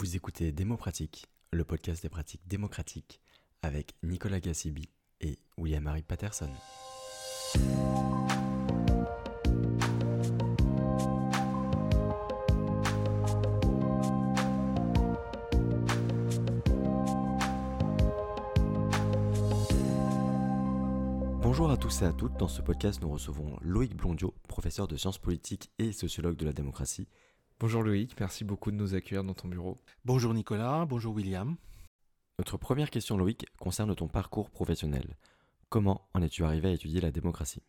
Vous écoutez Démopratique, le podcast des pratiques démocratiques avec Nicolas Gassibi et William-Marie Patterson. Bonjour à tous et à toutes. Dans ce podcast, nous recevons Loïc Blondiot, professeur de sciences politiques et sociologue de la démocratie. Bonjour Loïc, merci beaucoup de nous accueillir dans ton bureau. Bonjour Nicolas, bonjour William. Notre première question, Loïc, concerne ton parcours professionnel. Comment en es-tu arrivé à étudier la démocratie?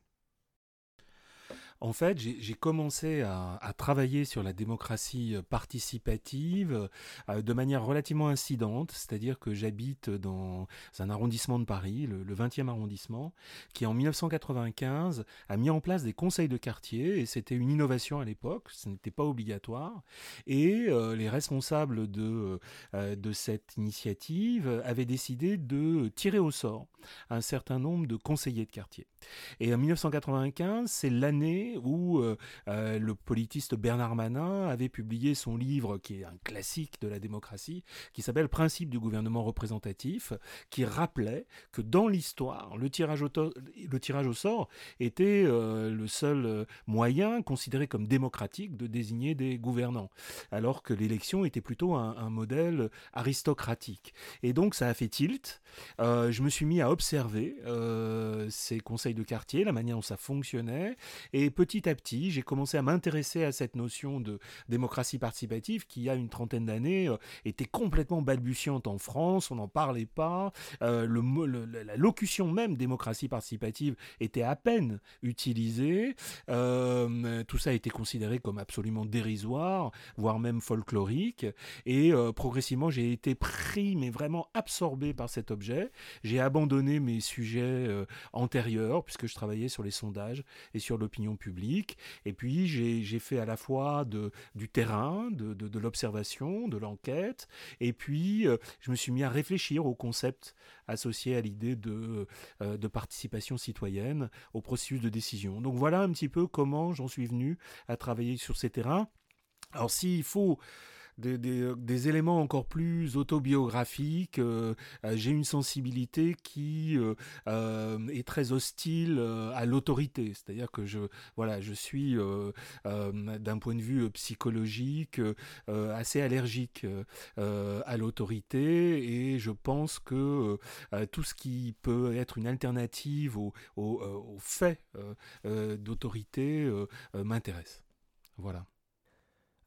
En fait, j'ai commencé à, travailler sur la démocratie euh, participative euh, de manière relativement incidente, c'est-à-dire que j'habite dans un arrondissement de Paris, le, 20e arrondissement, qui en 1995 a mis en place des conseils de quartier, et c'était une innovation à l'époque, ce n'était pas obligatoire, et euh, les responsables de, de cette initiative avaient décidé de tirer au sort un certain nombre de conseillers de quartier. Et en 1995, c'est l'année où euh, euh, le politiste Bernard Manin avait publié son livre, qui est un classique de la démocratie, qui s'appelle Principe du gouvernement représentatif, qui rappelait que dans l'histoire, le, tirage au sort était euh, le seul moyen considéré comme démocratique de désigner des gouvernants, alors que l'élection était plutôt un, un, modèle aristocratique. Et donc ça a fait tilt. je me suis mis à observer ces conseils de quartier, la manière dont ça fonctionnait. Et petit à petit, j'ai commencé à m'intéresser à cette notion de démocratie participative qui, il y a une trentaine d'années, euh, était complètement balbutiante en France. On n'en parlait pas. Euh, la locution même démocratie participative était à peine utilisée. Euh, tout ça a été considéré comme absolument dérisoire, voire même folklorique. Et progressivement, j'ai été pris, mais vraiment absorbé par cet objet. J'ai abandonné mes sujets antérieurs puisque je travaillais sur les sondages et sur l'opinion publique. Et puis, j'ai fait à la fois du terrain, de, de, l'observation, de l'enquête, et puis euh, je me suis mis à réfléchir au concept associé à l'idée de, euh, de participation citoyenne au processus de décision. Donc voilà un petit peu comment j'en suis venu à travailler sur ces terrains. Alors s'il faut des, éléments encore plus autobiographiques. Euh, euh, j'ai une sensibilité qui euh, est très hostile à l'autorité, c'est-à-dire que je, voilà, je suis d'un point de vue psychologique assez allergique à l'autorité et je pense que tout ce qui peut être une alternative au, au fait d'autorité m'intéresse. Voilà.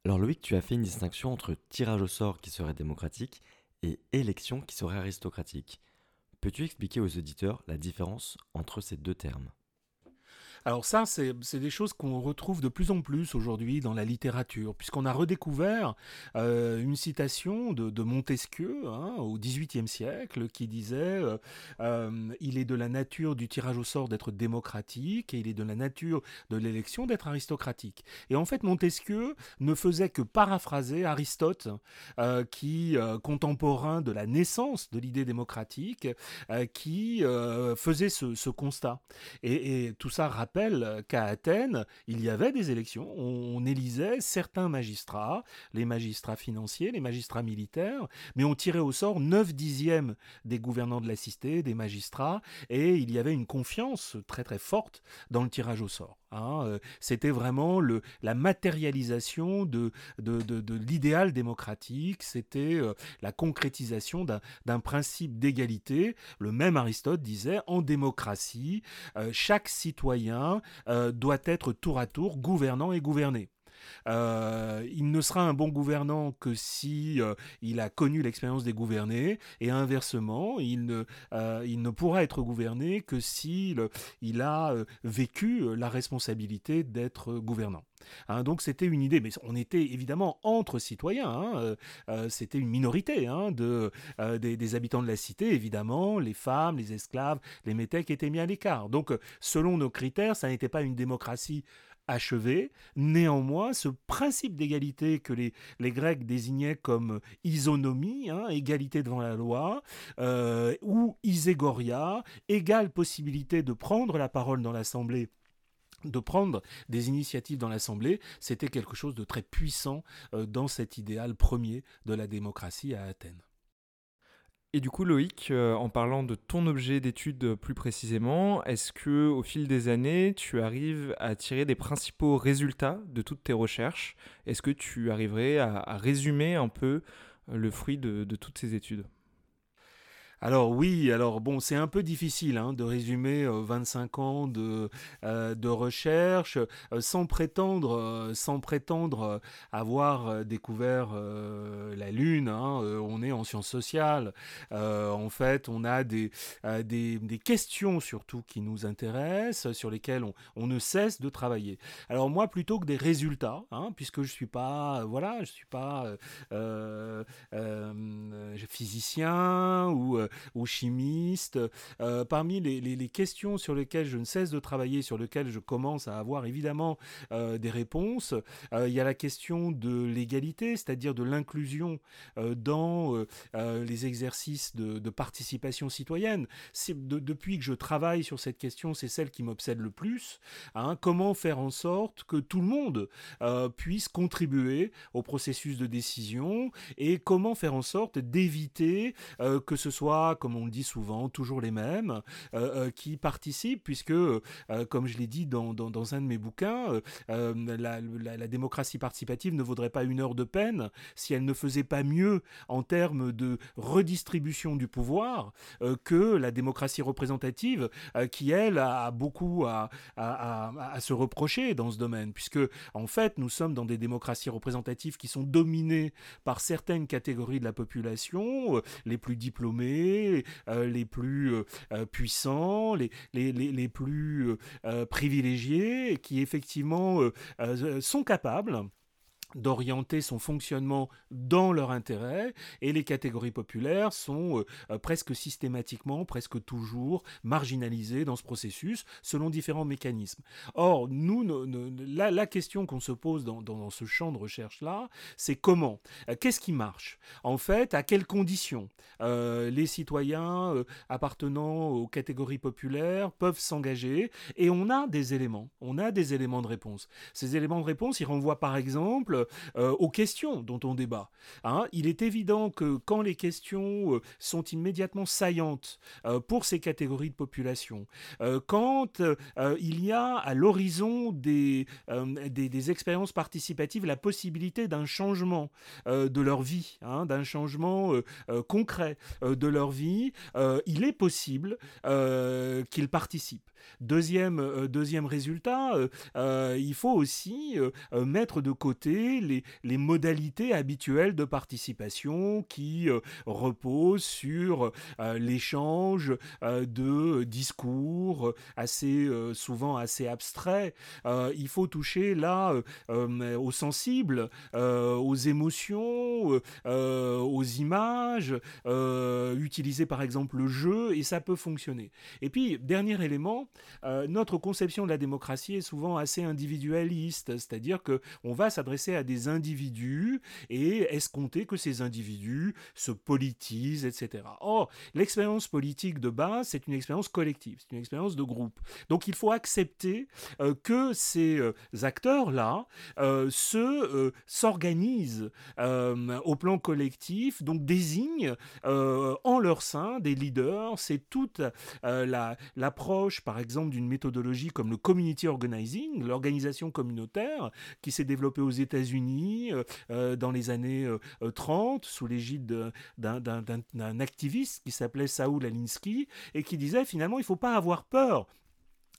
Alors Loïc, tu as fait une distinction entre tirage au sort qui serait démocratique et élection qui serait aristocratique. Peux-tu expliquer aux auditeurs la différence entre ces deux termes? Alors ça, c'est des choses qu'on retrouve de plus en plus aujourd'hui dans la littérature, puisqu'on a redécouvert euh, une citation de, Montesquieu hein, au XVIIIe siècle qui disait euh, euh, Il est de la nature du tirage au sort d'être démocratique et il est de la nature de l'élection d'être aristocratique. Et en fait, Montesquieu ne faisait que paraphraser Aristote, qui, contemporain de la naissance de l'idée démocratique, qui faisait ce, constat. Et, et tout ça rappelle qu'à Athènes, il y avait des élections. On, élisait certains magistrats, les magistrats financiers, les magistrats militaires, mais on tirait au sort 9 dixièmes des gouvernants de la cité, des magistrats, et il y avait une confiance très très forte dans le tirage au sort. Hein. Euh, c'était vraiment la matérialisation de, l'idéal démocratique, c'était euh, la concrétisation d'un principe d'égalité. Le même Aristote disait, en démocratie, euh, chaque citoyen doit être tour à tour gouvernant et gouverné. Euh, il ne sera un bon gouvernant que si euh, il a connu l'expérience des gouvernés et inversement, il ne, euh, pourra être gouverné que s'il il a vécu la responsabilité d'être gouvernant. Hein, donc c'était une idée, mais on était évidemment entre citoyens, hein, c'était une minorité hein, de, des, des, habitants de la cité, évidemment, les femmes, les esclaves, les métèques étaient mis à l'écart. Donc selon nos critères, ça n'était pas une démocratie achevé. Néanmoins, ce principe d'égalité que les, Grecs désignaient comme isonomie, hein, égalité devant la loi, euh, ou iségoria, égale possibilité de prendre la parole dans l'Assemblée de prendre des initiatives dans l'Assemblée, c'était quelque chose de très puissant dans cet idéal premier de la démocratie à Athènes. Et du coup, Loïc, euh, en parlant de ton objet d'étude plus précisément, est-ce que au fil des années, tu arrives à tirer des principaux résultats de toutes tes recherches? Est-ce que tu arriverais à, résumer un peu le fruit de toutes ces études? Alors oui, alors bon, c'est un peu difficile hein, de résumer 25 euh, ans de, euh, de recherche euh, sans prétendre, sans prétendre avoir découvert la Lune. Hein, on est en sciences sociales. en fait, on a des, des, questions surtout qui nous intéressent, sur lesquelles on, on, ne cesse de travailler. Alors moi, plutôt que des résultats, hein, puisque je suis pas, voilà, je suis pas physicien ou ou chimiste. Euh, parmi les, questions sur lesquelles je ne cesse de travailler, sur lesquelles je commence à avoir évidemment euh, des réponses, euh, il y a la question de l'égalité, c'est-à-dire de l'inclusion dans les exercices de, participation citoyenne. depuis que je travaille sur cette question, c'est celle qui m'obsède le plus. Hein. comment faire en sorte que tout le monde puisse contribuer au processus de décision et comment faire en sorte d'éviter que ce soit comme on le dit souvent, toujours les mêmes, euh, euh, qui participent, puisque, euh, comme je l'ai dit dans, un de mes bouquins, la, démocratie participative ne vaudrait pas une heure de peine si elle ne faisait pas mieux en termes de redistribution du pouvoir que la démocratie représentative, qui, elle, a beaucoup à, se reprocher dans ce domaine, puisque, en fait, nous sommes dans des démocraties représentatives qui sont dominées par certaines catégories de la population, les plus diplômés, euh, les plus euh, euh, puissants, les, plus privilégiés, qui effectivement sont capables d'orienter son fonctionnement dans leur intérêt et les catégories populaires sont euh, euh, presque systématiquement, presque toujours marginalisées dans ce processus selon différents mécanismes. Or, nous, la, question qu'on se pose dans, ce champ de recherche-là, c'est comment euh, Qu'est-ce qui marche? En fait, à quelles conditions les citoyens appartenant aux catégories populaires peuvent s'engager? Et on a des éléments, on a des éléments de réponse. Ces éléments de réponse, ils renvoient par exemple aux questions dont on débat. Hein. Il est évident que quand les questions euh, sont immédiatement saillantes euh, pour ces catégories de population, quand il y a à l'horizon des, des, expériences participatives la possibilité d'un changement de leur vie, hein, d'un changement concret de leur vie, il est possible qu'ils participent. Deuxième, deuxième résultat, il faut aussi mettre de côté les, modalités habituelles de participation qui euh, reposent sur euh, l'échange euh, de discours assez souvent assez abstraits. il faut toucher là aux sensibles, aux émotions, aux images, utiliser par exemple le jeu et ça peut fonctionner. Et puis, dernier élément, notre conception de la démocratie est souvent assez individualiste, c'est-à-dire que on va s'adresser à des individus et escompter que ces individus se politisent, etc. Or, l'expérience politique de base, c'est une expérience collective, c'est une expérience de groupe. Donc il faut accepter euh, que ces euh, acteurs-là euh, se s'organisent au plan collectif, donc désignent en leur sein des leaders. C'est toute l'approche, par exemple, d'une méthodologie comme le community organizing, l'organisation communautaire, qui s'est développée aux États-Unis euh, euh, dans les années 30 euh, sous l'égide d'un activiste qui s'appelait Saoul Alinsky et qui disait finalement il ne faut pas avoir peur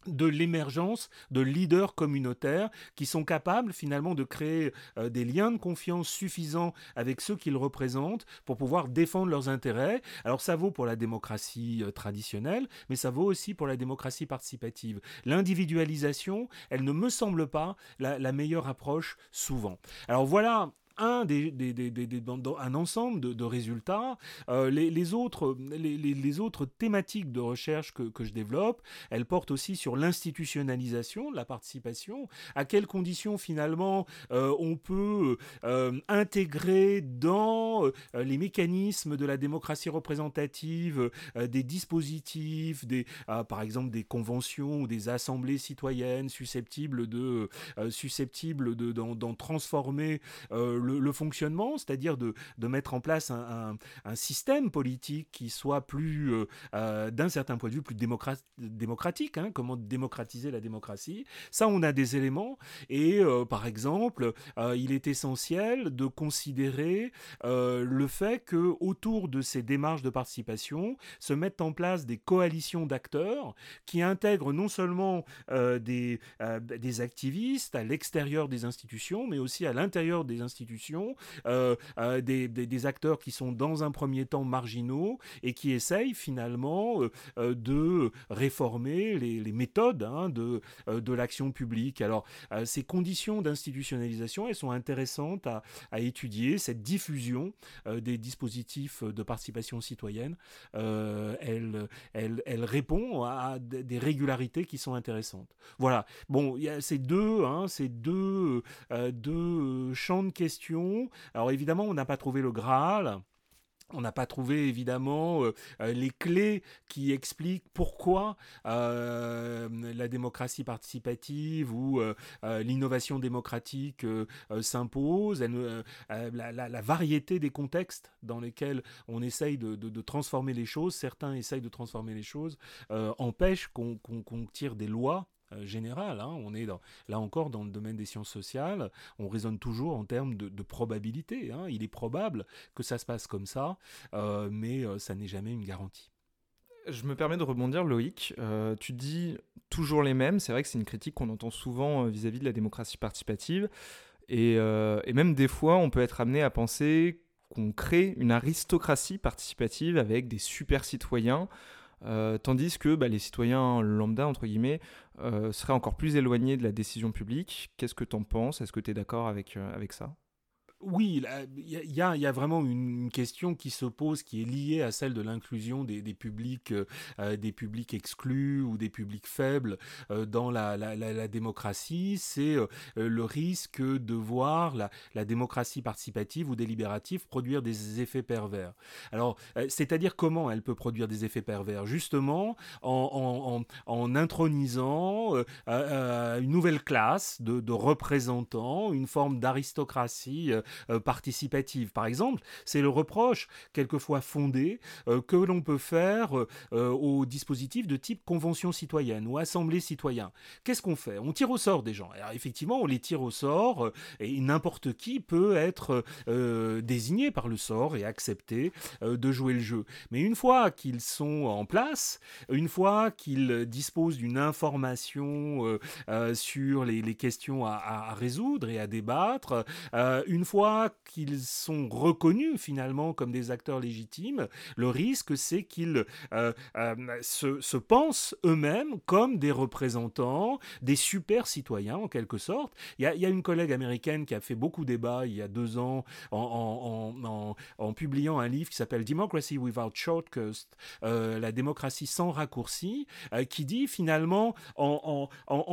de l'émergence de leaders communautaires qui sont capables finalement de créer des liens de confiance suffisants avec ceux qu'ils représentent pour pouvoir défendre leurs intérêts. Alors ça vaut pour la démocratie traditionnelle, mais ça vaut aussi pour la démocratie participative. L'individualisation, elle ne me semble pas la meilleure approche souvent. Alors voilà un, des, un ensemble de, résultats. Euh, les, autres, les, autres thématiques de recherche que, je développe, elles portent aussi sur l'institutionnalisation de la participation. À quelles conditions finalement euh, on peut euh, intégrer dans les mécanismes de la démocratie représentative, des dispositifs, des, par exemple des conventions ou des assemblées citoyennes susceptibles de susceptibles de d'en transformer le, fonctionnement, c'est-à-dire de, de, mettre en place un, un, système politique qui soit plus, d'un certain point de vue, plus démocratique. Hein, comment démocratiser la démocratie Ça, on a des éléments. Et par exemple, il est essentiel de considérer le fait que autour de ces démarches de participation se mettent en place des coalitions d'acteurs qui intègrent non seulement des, des activistes à l'extérieur des institutions, mais aussi à l'intérieur des institutions, des, des, acteurs qui sont dans un premier temps marginaux et qui essayent finalement de réformer les, méthodes hein, de, de l'action publique. Alors, ces conditions d'institutionnalisation, elles sont intéressantes à, étudier, cette diffusion des dispositifs de participation citoyenne, euh, elle, elle, répond à des régularités qui sont intéressantes. Voilà. Bon, il y a ces deux, hein, ces deux, euh, deux champs de questions. Alors évidemment, on n'a pas trouvé le Graal. On n'a pas trouvé évidemment euh, euh, les clés qui expliquent pourquoi euh, la démocratie participative ou l'innovation démocratique s'impose, la, variété des contextes dans lesquels on essaye de, transformer les choses, certains essayent de transformer les choses, empêche qu'on tire des lois euh, général. Hein. On est là encore dans le domaine des sciences sociales. On raisonne toujours en termes de, probabilité. Hein. Il est probable que ça se passe comme ça, euh, mais euh, ça n'est jamais une garantie. Je me permets de rebondir, Loïc. tu dis toujours les mêmes. C'est vrai que c'est une critique qu'on entend souvent vis-à-vis de la démocratie participative. Et, et, même des fois, on peut être amené à penser qu'on crée une aristocratie participative avec des super citoyens euh, tandis que bah, les citoyens lambda, entre guillemets, euh, seraient encore plus éloignés de la décision publique. Qu'est-ce que tu en penses? Est-ce que tu es d'accord avec, euh, avec ça? Oui, il y, a, vraiment une question qui se pose qui est liée à celle de l'inclusion des, publics, euh, des publics exclus ou des publics faibles euh, dans la, démocratie. C'est euh, le risque de voir la, démocratie participative ou délibérative produire des effets pervers. Alors, c'est-à-dire comment elle peut produire des effets pervers? Justement, en, intronisant une nouvelle classe de, représentants, une forme d'aristocratie euh, participative. Par exemple, c'est le reproche, quelquefois fondé, euh, que l'on peut faire euh, aux dispositifs de type convention citoyenne ou assemblée citoyenne. Qu'est-ce qu'on fait? On tire au sort des gens. Alors effectivement, on les tire au sort et n'importe qui peut être désigné par le sort et accepter de jouer le jeu. Mais une fois qu'ils sont en place, une fois qu'ils disposent d'une information sur les, questions à, résoudre et à débattre, une fois qu'ils sont reconnus finalement comme des acteurs légitimes, le risque c'est qu'ils euh, euh, se, pensent eux-mêmes comme des représentants, des super citoyens en quelque sorte. Il y, a, une collègue américaine qui a fait beaucoup débat il y a deux ans en, publiant un livre qui s'appelle Democracy Without Shortcuts, euh, la démocratie sans raccourci, qui dit finalement en,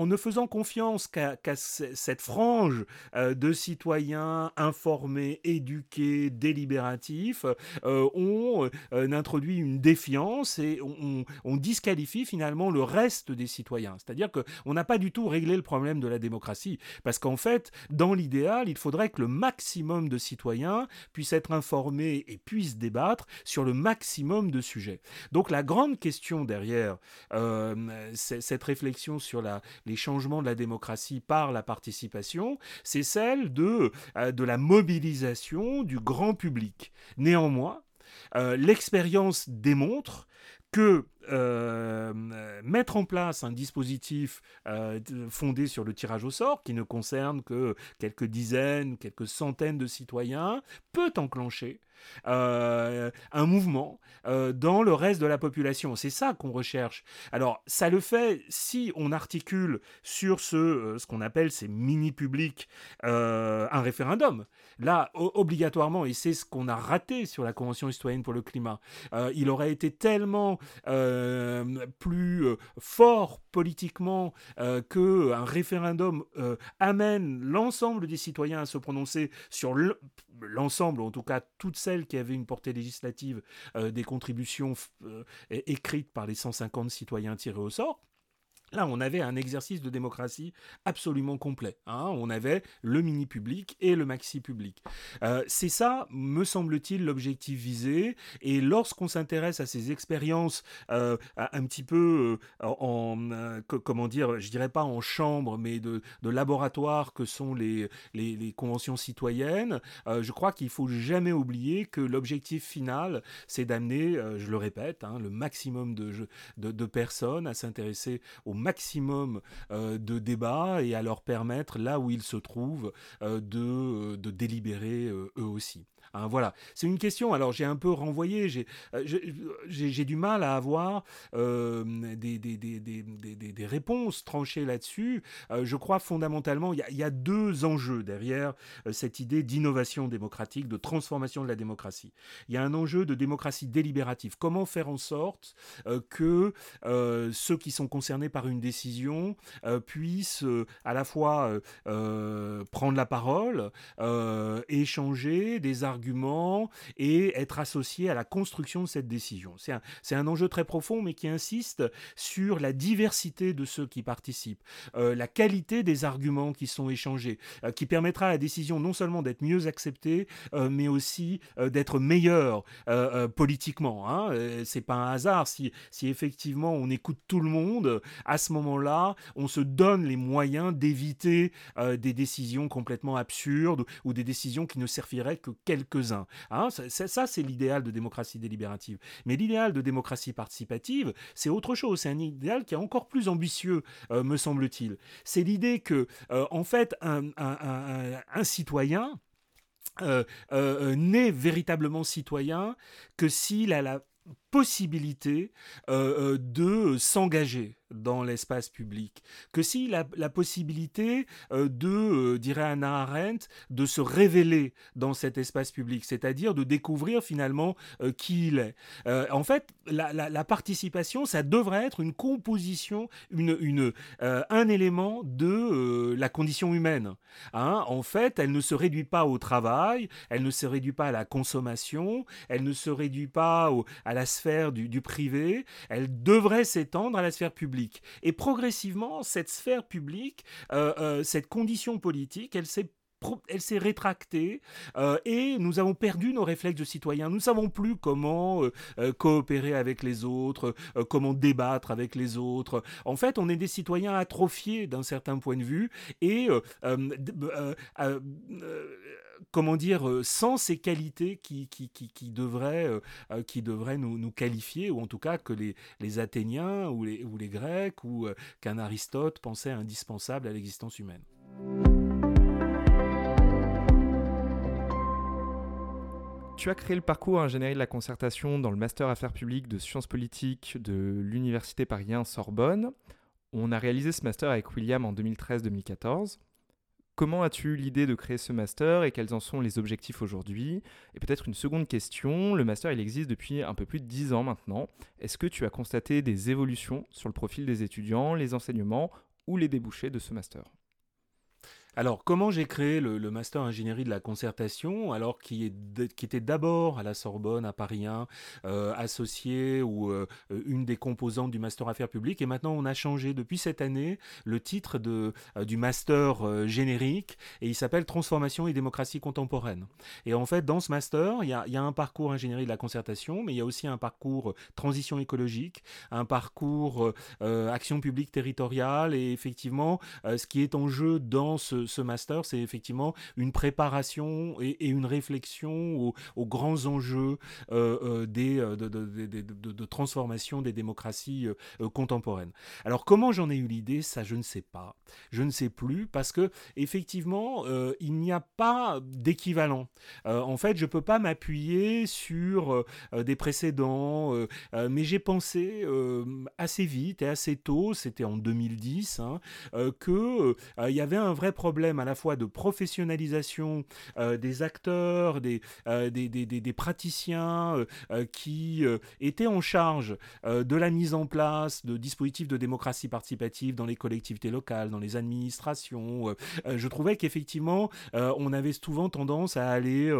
ne faisant confiance qu'à cette frange de citoyens informés, formés, éduqués, délibératifs, euh, on euh, introduit une défiance et on, disqualifie finalement le reste des citoyens. C'est-à-dire qu'on n'a pas du tout réglé le problème de la démocratie, parce qu'en fait, dans l'idéal, il faudrait que le maximum de citoyens puissent être informés et puissent débattre sur le maximum de sujets. Donc la grande question derrière euh, cette réflexion sur les changements de la démocratie par la participation, c'est celle de, de la mobilisation du grand public. Néanmoins, euh, l'expérience démontre que euh, mettre en place un dispositif euh, fondé sur le tirage au sort, qui ne concerne que quelques dizaines, quelques centaines de citoyens, peut enclencher euh, un mouvement dans le reste de la population. C'est ça qu'on recherche. Alors, ça le fait si on articule sur ce, ce qu'on appelle ces mini-publics un référendum. Là, obligatoirement, et c'est ce qu'on a raté sur la Convention citoyenne pour le climat, il aurait été tellement euh, plus euh, fort politiquement euh, qu'un référendum amène l'ensemble des citoyens à se prononcer sur l'ensemble, en tout cas toutes qui avaient une portée législative, des contributions écrites par les 150 citoyens tirés au sort. Là, on avait un exercice de démocratie absolument complet. Hein. On avait le mini-public et le maxi-public. Euh, c'est ça, me semble-t-il, l'objectif visé. Et lorsqu'on s'intéresse à ces expériences euh, un petit peu euh, en, comment dire, je dirais pas en chambre, mais de, laboratoire que sont les, conventions citoyennes, je crois qu'il faut jamais oublier que l'objectif final, c'est d'amener, je le répète, hein, le maximum de, de, de personnes à s'intéresser au maximum euh, de débats et à leur permettre, là où ils se trouvent, euh, de, euh, de délibérer eux aussi. Hein, voilà, c'est une question. Alors j'ai un peu renvoyé, j'ai euh, du mal à avoir euh, des, des, des, des, réponses tranchées là-dessus. Euh, je crois fondamentalement, il y, a deux enjeux derrière cette idée d'innovation démocratique, de transformation de la démocratie. Il y a un enjeu de démocratie délibérative. Comment faire en sorte que ceux qui sont concernés par une décision puissent à la fois prendre la parole, échanger des arguments et être associé à la construction de cette décision. C'est un, un, enjeu très profond, mais qui insiste sur la diversité de ceux qui participent, euh, la qualité des arguments qui sont échangés, euh, qui permettra à la décision non seulement d'être mieux acceptée, euh, mais aussi d'être meilleure politiquement. Hein. C'est pas un hasard si, si effectivement on écoute tout le monde, à ce moment-là, on se donne les moyens d'éviter des décisions complètement absurdes ou des décisions qui ne serviraient que quelques uns Hein, ça, c'est l'idéal de démocratie délibérative. Mais l'idéal de démocratie participative, c'est autre chose. C'est un idéal qui est encore plus ambitieux, euh, me semble-t-il. C'est l'idée que, euh, en fait, un, citoyen euh, n'est véritablement citoyen que s'il a la possibilité de s'engager dans l'espace public, que si la, la possibilité euh, de, euh, dirait Anna Arendt, de se révéler dans cet espace public, c'est-à-dire de découvrir finalement euh, qui il est. en fait, la, participation, ça devrait être une composition, une, un élément de la condition humaine. Hein. En fait, elle ne se réduit pas au travail, elle ne se réduit pas à la consommation, elle ne se réduit pas à la sphère du, privé, elle devrait s'étendre à la sphère publique. Et progressivement, cette sphère publique, euh, euh, cette condition politique, elle s'est elle s'est rétractée euh, et nous avons perdu nos réflexes de citoyens. Nous ne savons plus comment coopérer avec les autres, comment débattre avec les autres. En fait, on est des citoyens atrophiés d'un certain point de vue et comment dire, euh, sans ces qualités qui, devraient, euh, euh, qui devraient nous, qualifier, ou en tout cas que les, Athéniens ou les Grecs ou qu'un Aristote pensait indispensable à l'existence humaine. Tu as créé le parcours ingénierie de la concertation dans le master affaires publiques de sciences politiques de l'université Paris Sorbonne. On a réalisé ce master avec William en 2013-2014. Comment as-tu eu l'idée de créer ce master et quels en sont les objectifs aujourd'hui? Et peut-être une seconde question, le master il existe depuis un peu plus de 10 ans maintenant. Est-ce que tu as constaté des évolutions sur le profil des étudiants, les enseignements ou les débouchés de ce master? Alors, comment j'ai créé le, master ingénierie de la concertation, alors qui, est, était d'abord à la Sorbonne, à Paris 1, euh, associé ou euh, une des composantes du master affaires publiques, et maintenant on a changé depuis cette année le titre de, euh, du master générique, et il s'appelle Transformation et démocratie contemporaine. Et en fait, dans ce master, il y a, y a, un parcours ingénierie de la concertation, mais il y a aussi un parcours transition écologique, un parcours action publique territoriale, et effectivement, ce qui est en jeu dans ce ce, master, c'est effectivement une préparation et, une réflexion aux, grands enjeux euh, euh, des, euh, de, transformation des démocraties contemporaines. Alors comment j'en ai eu l'idée, ça je ne sais pas. Je ne sais plus parce que effectivement, il n'y a pas d'équivalent. en fait, je ne peux pas m'appuyer sur des précédents, mais j'ai pensé assez vite et assez tôt, c'était en 2010, hein, qu'il y avait un vrai problème problème à la fois de professionnalisation des acteurs, des, des, des, des, praticiens qui étaient en charge de la mise en place de dispositifs de démocratie participative dans les collectivités locales, dans les administrations. je trouvais qu'effectivement, on avait souvent tendance à aller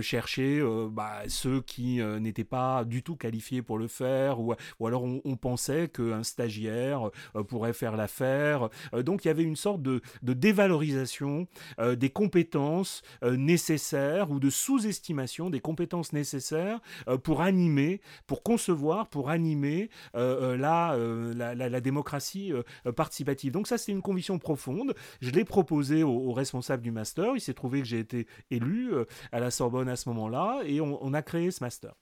chercher bah, ceux qui n'étaient pas du tout qualifiés pour le faire, ou, ou alors on, on pensait qu'un stagiaire pourrait faire l'affaire. donc il y avait une sorte de, dévalorisation des compétences nécessaires ou de sous-estimation des compétences nécessaires pour animer, pour concevoir, pour animer la, la, démocratie participative. Donc ça, c'est une conviction profonde. Je l'ai proposé aux, responsables du master. Il s'est trouvé que j'ai été élu à la Sorbonne à ce moment-là et on a créé ce master.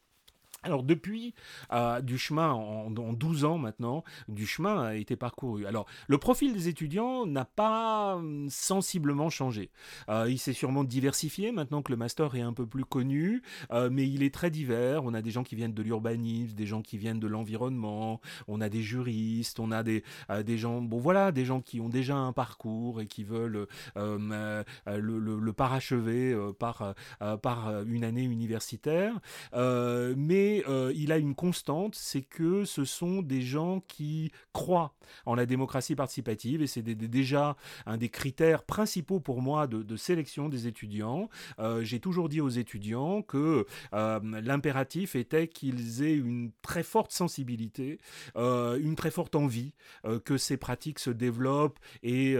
Alors depuis, euh, du chemin, en, 12 ans maintenant, du chemin a été parcouru. Alors le profil des étudiants n'a pas hum, sensiblement changé. Euh, il s'est sûrement diversifié maintenant que le master est un peu plus connu, euh, mais il est très divers. On a des gens qui viennent de l'urbanisme, des gens qui viennent de l'environnement, on a des juristes, on a des, des gens, bon voilà, des gens qui ont déjà un parcours et qui veulent le, le, parachever par, par une année universitaire. mais euh, il a une constante, c'est que ce sont des gens qui croient en la démocratie participative et c'est déjà un des critères principaux pour moi de, sélection des étudiants. Euh, j'ai toujours dit aux étudiants que euh, l'impératif était qu'ils aient une très forte sensibilité, une très forte envie que ces pratiques se développent et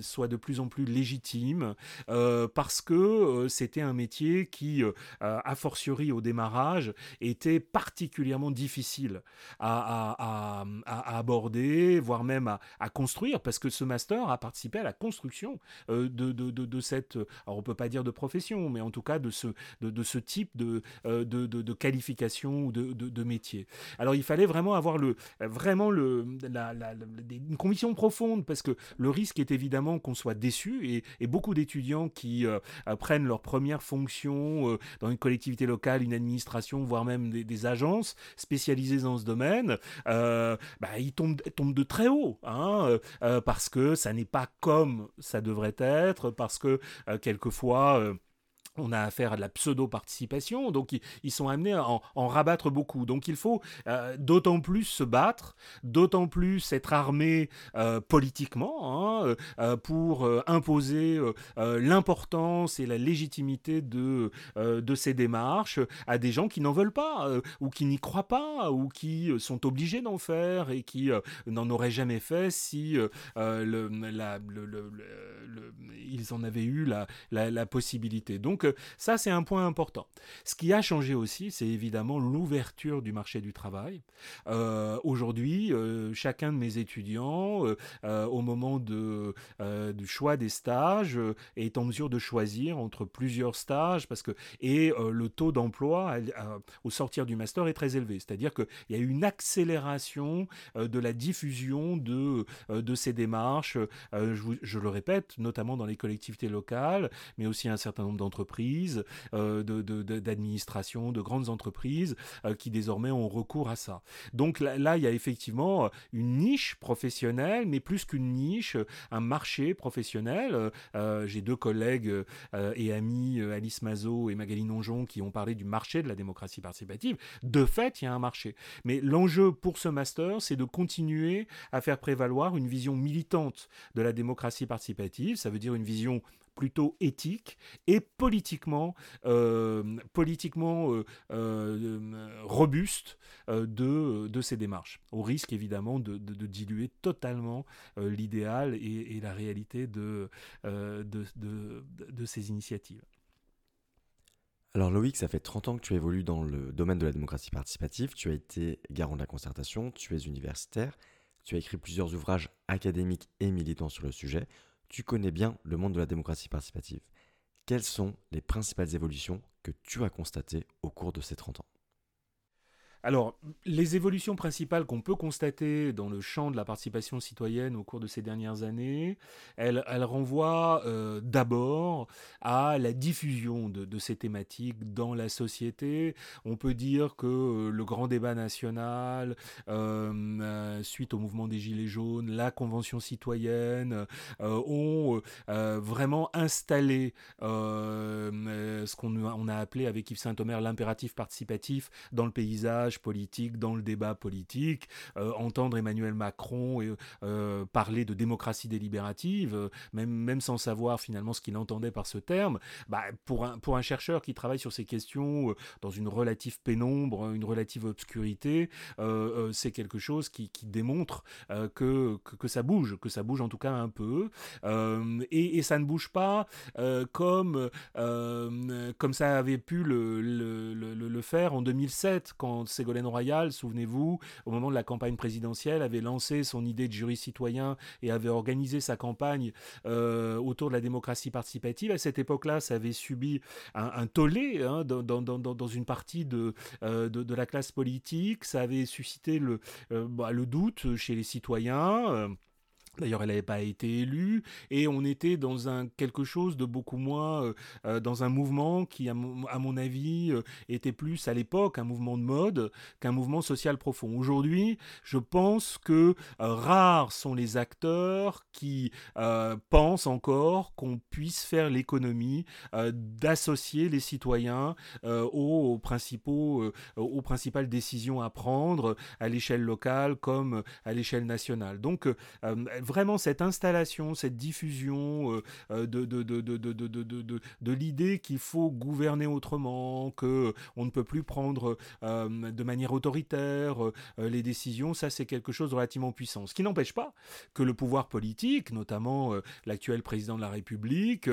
soient de plus en plus légitimes parce que c'était un métier qui, a fortiori au démarrage, était particulièrement difficile à, aborder, voire même à, construire, parce que ce master a participé à la construction euh, de, de, cette, alors on peut pas dire de profession, mais en tout cas de ce, de, type de, euh, de, qualification ou de, métier. Alors il fallait vraiment avoir le, vraiment le, une conviction profonde, parce que le risque est évidemment qu'on soit déçu, et, beaucoup d'étudiants qui euh, prennent leur première fonction dans une collectivité locale, une administration, voire même des, agences spécialisées dans ce domaine, euh, bah, ils tombent, de très haut, hein, euh, euh, parce que ça n'est pas comme ça devrait être, parce que quelquefois on a affaire à de la pseudo-participation, donc ils, sont amenés à en, rabattre beaucoup. Donc il faut euh, d'autant plus se battre, d'autant plus être armé euh, politiquement hein, euh, pour imposer l'importance et la légitimité de, de ces démarches à des gens qui n'en veulent pas, ou qui n'y croient pas, ou qui sont obligés d'en faire et qui n'en auraient jamais fait si ils en avaient eu la, la possibilité. Donc ça, c'est un point important. Ce qui a changé aussi, c'est évidemment l'ouverture du marché du travail. Euh, aujourd'hui, euh, chacun de mes étudiants, euh, au moment du choix des stages, est en mesure de choisir entre plusieurs stages parce que et le taux d'emploi au sortir du master est très élevé. C'est-à-dire qu'il y a une accélération de la diffusion de, de ces démarches. Je, je, le répète, notamment dans les collectivités locales, mais aussi un certain nombre d'entreprises euh, d'administration, de, grandes entreprises euh, qui désormais ont recours à ça. Donc là, il y a effectivement une niche professionnelle, mais plus qu'une niche, un marché professionnel. Euh, j'ai deux collègues et amis, Alice Mazot et Magali Nonjon, qui ont parlé du marché de la démocratie participative. De fait, il y a un marché. Mais l'enjeu pour ce master, c'est de continuer à faire prévaloir une vision militante de la démocratie participative. Ça veut dire une vision plutôt éthique et politiquement, euh, politiquement euh, euh, robuste de, de, ces démarches, au risque évidemment de, diluer totalement l'idéal et, la réalité de, de, ces initiatives. Alors Loïc, ça fait 30 ans que tu évolues dans le domaine de la démocratie participative, tu as été garant de la concertation, tu es universitaire, tu as écrit plusieurs ouvrages académiques et militants sur le sujet, tu connais bien le monde de la démocratie participative. Quelles sont les principales évolutions que tu as constatées au cours de ces 30 ans? Alors, les évolutions principales qu'on peut constater dans le champ de la participation citoyenne au cours de ces dernières années, elles, renvoient euh, d'abord à la diffusion de, ces thématiques dans la société. On peut dire que euh, le grand débat national, euh, suite au mouvement des Gilets jaunes, la Convention citoyenne, ont vraiment installé ce qu'on a appelé avec Yves Saint-Omer l'impératif participatif dans le paysage politique, dans le débat politique, euh, entendre Emmanuel Macron euh, parler de démocratie délibérative, euh, même, même sans savoir finalement ce qu'il entendait par ce terme, bah, pour, un, pour un chercheur qui travaille sur ces questions dans une relative pénombre, une relative obscurité, c'est quelque chose qui, qui démontre que, que, ça bouge, que ça bouge en tout cas un peu, et, ça ne bouge pas comme, comme ça avait pu le, le, le, faire en 2007, quand Ségolène Royal, souvenez-vous, au moment de la campagne présidentielle, avait lancé son idée de jury citoyen et avait organisé sa campagne euh, autour de la démocratie participative. À cette époque-là, ça avait subi un, tollé hein, dans, une partie euh, de, de, la classe politique. Ça avait suscité le, euh, bah, le doute chez les citoyens. D'ailleurs, elle n'avait pas été élue et on était dans un quelque chose de beaucoup moins euh, euh, dans un mouvement qui, à mon, avis, euh, était plus à l'époque un mouvement de mode qu'un mouvement social profond. Aujourd'hui, je pense que rares sont les acteurs qui pensent encore qu'on puisse faire l'économie d'associer les citoyens aux, principaux, aux principales décisions à prendre à l'échelle locale comme à l'échelle nationale. Donc, vraiment cette installation, cette diffusion euh, euh, de, de, de, de, de l'idée qu'il faut gouverner autrement, que on ne peut plus prendre euh, de manière autoritaire les décisions, ça c'est quelque chose de relativement puissant. Ce qui n'empêche pas que le pouvoir politique, notamment l'actuel président de la République,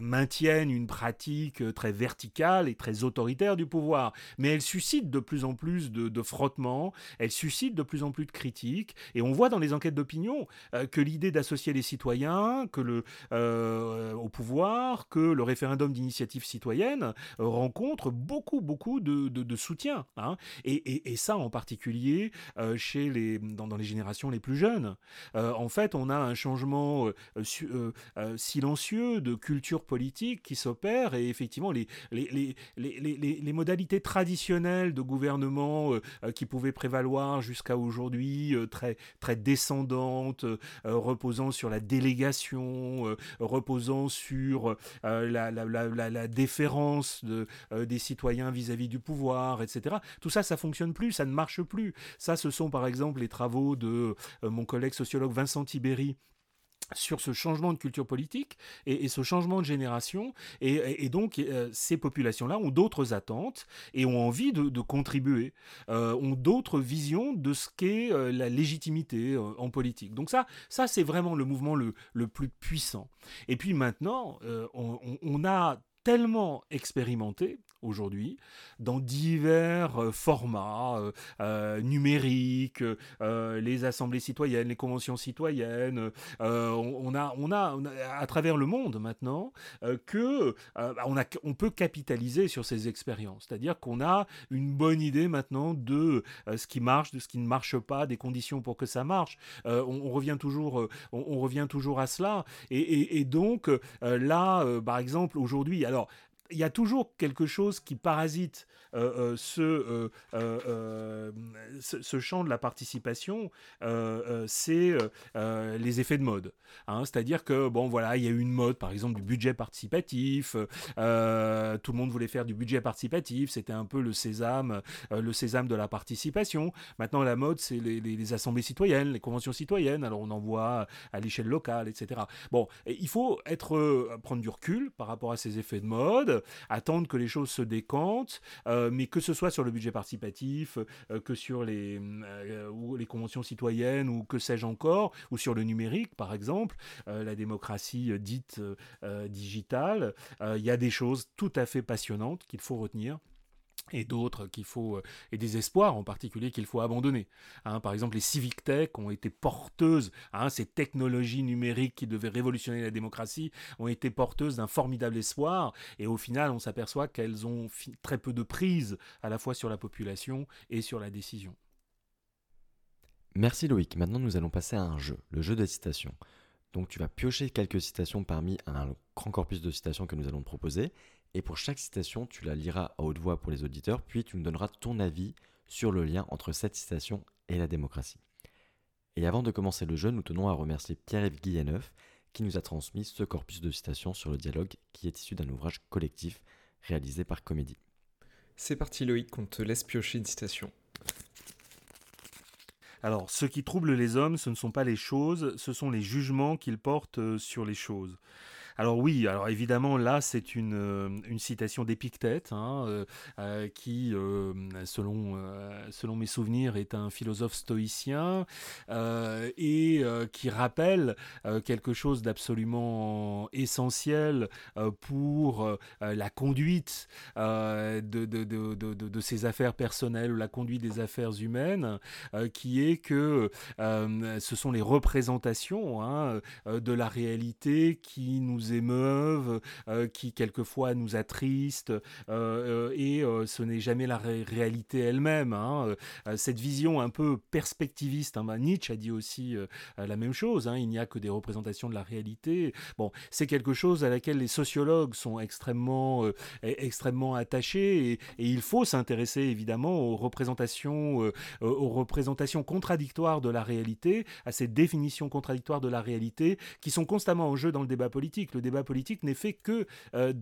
maintienne une pratique très verticale et très autoritaire du pouvoir. Mais elle suscite de plus en plus de, frottements, elle suscite de plus en plus de critiques, on voit dans les enquêtes d'opinion euh, que l'idée d'associer les citoyens que le, euh, au pouvoir, que le référendum d'initiative citoyenne euh, rencontre beaucoup, beaucoup de, de, soutien. Hein. Et, et, ça en particulier chez les, dans, les générations les plus jeunes. en fait, on a un changement silencieux de culture politique qui s'opère et effectivement les, les, les modalités traditionnelles de gouvernement qui pouvaient prévaloir jusqu'à aujourd'hui, très, très descendante, euh, reposant sur la délégation, euh, reposant sur euh, la, déférence de, des citoyens vis-à-vis du pouvoir, etc. Tout ça, ça fonctionne plus, ça ne marche plus. Ça, ce sont par exemple les travaux de mon collègue sociologue Vincent Tibéry sur ce changement de culture politique et, ce changement de génération. Et, donc, euh, ces populations-là ont d'autres attentes et ont envie de, contribuer, euh, ont d'autres visions de ce qu'est euh, la légitimité en politique. Donc ça, ça c'est vraiment le mouvement le, le, plus puissant. Et puis maintenant, on, on a tellement expérimenté aujourd'hui dans divers euh, formats euh, euh, numériques, les assemblées citoyennes, les conventions citoyennes. On, a, on, a, à travers le monde maintenant que on, a, on peut capitaliser sur ces expériences. C'est-à-dire qu'on a une bonne idée maintenant de ce qui marche, de ce qui ne marche pas, des conditions pour que ça marche. On, revient toujours, on, revient toujours à cela. Et, et donc là, par exemple, aujourd'hui, alors il y a toujours quelque chose qui parasite euh, euh, euh, ce, ce, champ de la participation, c'est les effets de mode. Hein. C'est-à-dire que, bon, voilà, il y a eu une mode, par exemple, du budget participatif. tout le monde voulait faire du budget participatif. C'était un peu le sésame, le sésame de la participation. Maintenant, la mode, c'est les, les, assemblées citoyennes, les conventions citoyennes. Alors, on en voit à l'échelle locale, etc. Bon, il faut prendre du recul par rapport à ces effets de mode, attendre que les choses se décantent. Euh, mais que ce soit sur le budget participatif, euh, que sur les, euh, ou les conventions citoyennes, ou que sais-je encore, ou sur le numérique, par exemple, la démocratie dite digitale, il y a des choses tout à fait passionnantes qu'il faut retenir et d'autres qu'il faut euh, et des espoirs en particulier qu'il faut abandonner. Hein, par exemple, les civic tech ont été porteuses, hein, ces technologies numériques qui devaient révolutionner la démocratie ont été porteuses d'un formidable espoir et au final on s'aperçoit qu'elles ont très peu de prise à la fois sur la population et sur la décision. Merci Loïc. Maintenant nous allons passer à un jeu, le jeu des citations. Donc tu vas piocher quelques citations parmi un grand corpus de citations que nous allons te proposer et pour chaque citation, tu la liras à haute voix pour les auditeurs, puis tu nous donneras ton avis sur le lien entre cette citation et la démocratie. Et avant de commencer le jeu, nous tenons à remercier Pierre-Yves Guilleneuf qui nous a transmis ce corpus de citations sur le dialogue qui est issu d'un ouvrage collectif réalisé par Comédie. C'est parti Loïc, on te laisse piocher une citation. Alors, ce qui trouble les hommes, ce ne sont pas les choses, ce sont les jugements qu'ils portent euh, sur les choses. Alors oui, alors évidemment là c'est une, euh, citation d'Épictète hein, euh, euh, qui, selon, mes souvenirs, est un philosophe stoïcien et qui rappelle quelque chose d'absolument essentiel pour la conduite de, ses affaires personnelles la conduite des affaires humaines, qui est que ce sont les représentations hein, de la réalité qui nous émeuvent, euh, qui quelquefois nous attristent, euh, euh, et ce n'est jamais la réalité elle-même. Hein. cette vision un peu perspectiviste, hein, bah, Nietzsche a dit aussi la même chose, hein. il n'y a que des représentations de la réalité. Bon, c'est quelque chose à laquelle les sociologues sont extrêmement, e-, extrêmement attachés, et, il faut s'intéresser évidemment aux représentations, aux représentations contradictoires de la réalité, à ces définitions contradictoires de la réalité qui sont constamment en jeu dans le débat politique. Le débat politique n'est fait que euh,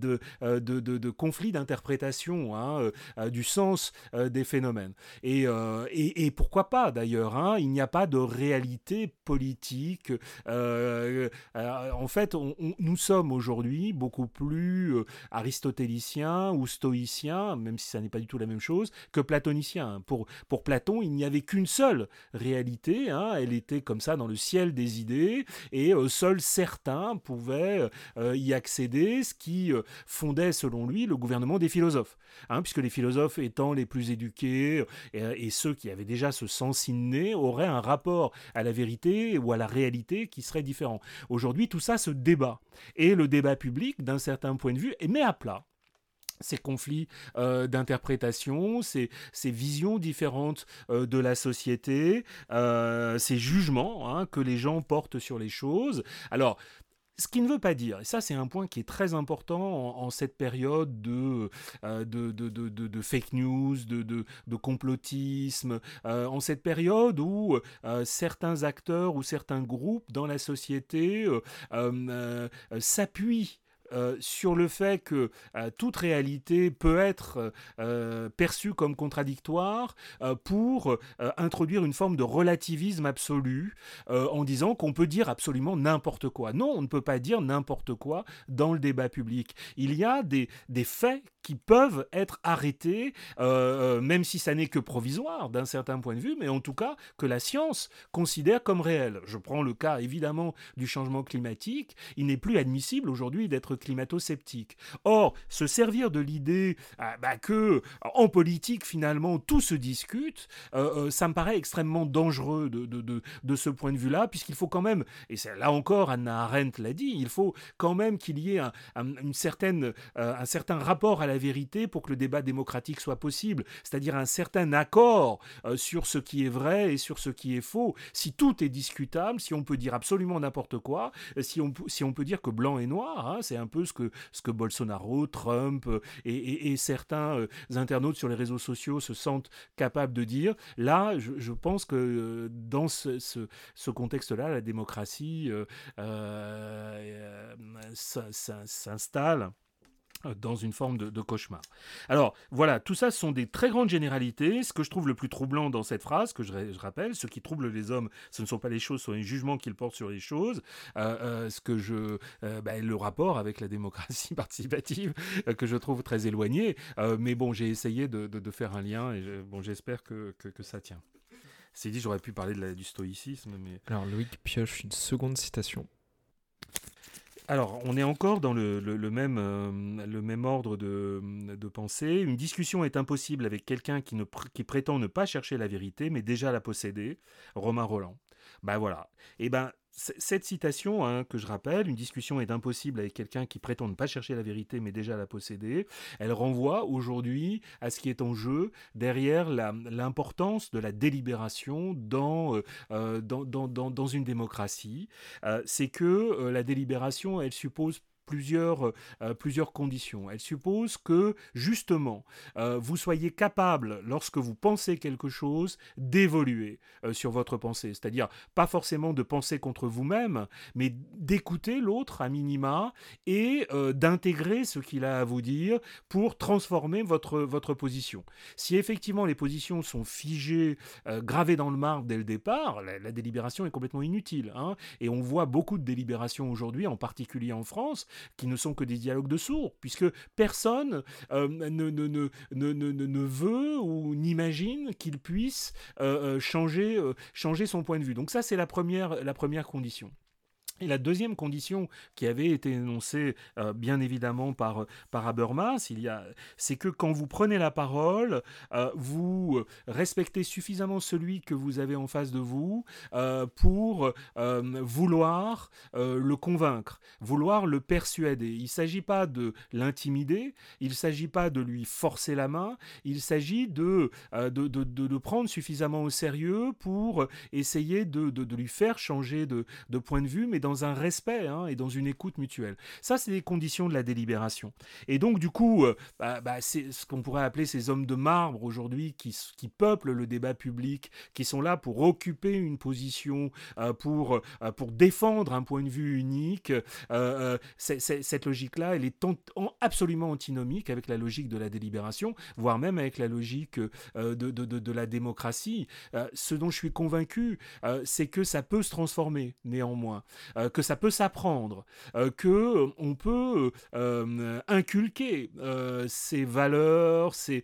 euh, de, de, de, conflits d'interprétation hein, euh, du sens des phénomènes. Et, et, pourquoi pas d'ailleurs hein, Il n'y a pas de réalité politique. en fait, nous sommes aujourd'hui beaucoup plus aristotéliciens ou stoïciens, même si ça n'est pas du tout la même chose, que platoniciens. Pour, pour Platon, il n'y avait qu'une seule réalité, hein, elle était comme ça dans le ciel des idées, et seuls certains pouvaient y accéder, ce qui euh, fondait selon lui le gouvernement des philosophes. Hein, puisque les philosophes étant les plus éduqués euh, et, ceux qui avaient déjà ce sens inné auraient un rapport à la vérité ou à la réalité qui serait différent. Aujourd'hui, tout ça se débat. Et le débat public, d'un certain point de vue, est mis à plat ces conflits d'interprétation, ces, visions différentes de la société, ces jugements hein, que les gens portent sur les choses. Alors, ce qui ne veut pas dire, et ça c'est un point qui est très important en, cette période de, euh, de, fake news, de, complotisme, euh, en cette période où euh, certains acteurs ou certains groupes dans la société s'appuient euh, sur le fait que euh, toute réalité peut être euh, perçue comme contradictoire pour introduire une forme de relativisme absolu en disant qu'on peut dire absolument n'importe quoi. Non, on ne peut pas dire n'importe quoi dans le débat public. Il y a des, des faits qui peuvent être arrêtés, même si ça n'est que provisoire d'un certain point de vue, mais en tout cas que la science considère comme réel. Je prends le cas évidemment du changement climatique. Il n'est plus admissible aujourd'hui d'être climato-sceptique. Or, se servir de l'idée ah, bah, que en politique finalement tout se discute, euh, euh, ça me paraît extrêmement dangereux de, de, de, ce point de vue-là, puisqu'il faut quand même, et là encore Anna Arendt l'a dit, il faut quand même qu'il y ait un, une certaine, euh, un certain rapport à la vérité pour que le débat démocratique soit possible, c'est-à-dire un certain accord sur ce qui est vrai et sur ce qui est faux. Si tout est discutable, si on peut dire absolument n'importe quoi, si on, si on peut dire que blanc et noir, hein, c'est un peu ce que, ce que Bolsonaro, Trump euh, et, certains euh, internautes sur les réseaux sociaux se sentent capables de dire. Là, je, pense que euh, dans ce, ce, contexte-là, la démocratie s'installe dans une forme de, cauchemar. Alors voilà, tout ça sont des très grandes généralités. Ce que je trouve le plus troublant dans cette phrase, que je, rappelle, ce qui trouble les hommes, ce ne sont pas les choses, ce sont les jugements qu'ils portent sur les choses. Euh, euh, ce que je, euh, ben, le rapport avec la démocratie participative, que je trouve très éloigné. mais bon, j'ai essayé de, faire un lien et bon, j'espère que, ça tient. C'est dit, j'aurais pu parler du stoïcisme. Alors Loïc pioche une seconde citation. Alors, on est encore dans le, même, euh, même ordre de, pensée. Une discussion est impossible avec quelqu'un qui, qui prétend ne pas chercher la vérité, mais déjà la posséder. Romain Roland. Ben voilà. Et eh ben, cette citation, hein, que je rappelle, une discussion est impossible avec quelqu'un qui prétend ne pas chercher la vérité mais déjà la posséder, elle renvoie aujourd'hui à ce qui est en jeu derrière l'importance de la délibération dans, euh, euh, une démocratie. Euh, c'est que la délibération, elle suppose plusieurs, euh, euh, plusieurs conditions. Elle suppose que, justement, euh, vous soyez capable, lorsque vous pensez quelque chose, d'évoluer sur votre pensée. C'est-à-dire, pas forcément de penser contre vous-même, mais d'écouter l'autre à minima et d'intégrer ce qu'il a à vous dire pour transformer votre, votre position. Si effectivement les positions sont figées, gravées dans le marbre dès le départ, la, délibération est complètement inutile. Hein. et on voit beaucoup de délibérations aujourd'hui, en particulier en France, qui ne sont que des dialogues de sourds, puisque personne euh, ne, veut ou n'imagine qu'il puisse euh, euh, changer, changer son point de vue. Donc ça, c'est la première condition. Et la deuxième condition qui avait été énoncée euh, bien évidemment par, par Habermas, c'est que quand vous prenez la parole, euh, vous respectez suffisamment celui que vous avez en face de vous euh, pour vouloir le convaincre, vouloir le persuader. Il ne s'agit pas de l'intimider, il ne s'agit pas de lui forcer la main, il s'agit de, de, de, de, prendre suffisamment au sérieux pour essayer de, lui faire changer de point de vue, mais dans dans un respect hein, et dans une écoute mutuelle. Ça, c'est les conditions de la délibération. Et donc, du coup, euh, bah, bah, c'est ce qu'on pourrait appeler ces hommes de marbre aujourd'hui qui, peuplent le débat public, qui sont là pour occuper une position, euh, pour, euh, pour défendre un point de vue unique. cette logique-là, elle est absolument antinomique avec la logique de la délibération, voire même avec la logique de, la démocratie. ce dont je suis convaincu, c'est que ça peut se transformer néanmoins. Euh, que ça peut s'apprendre, euh, que euh, on peut inculquer ces valeurs, ces,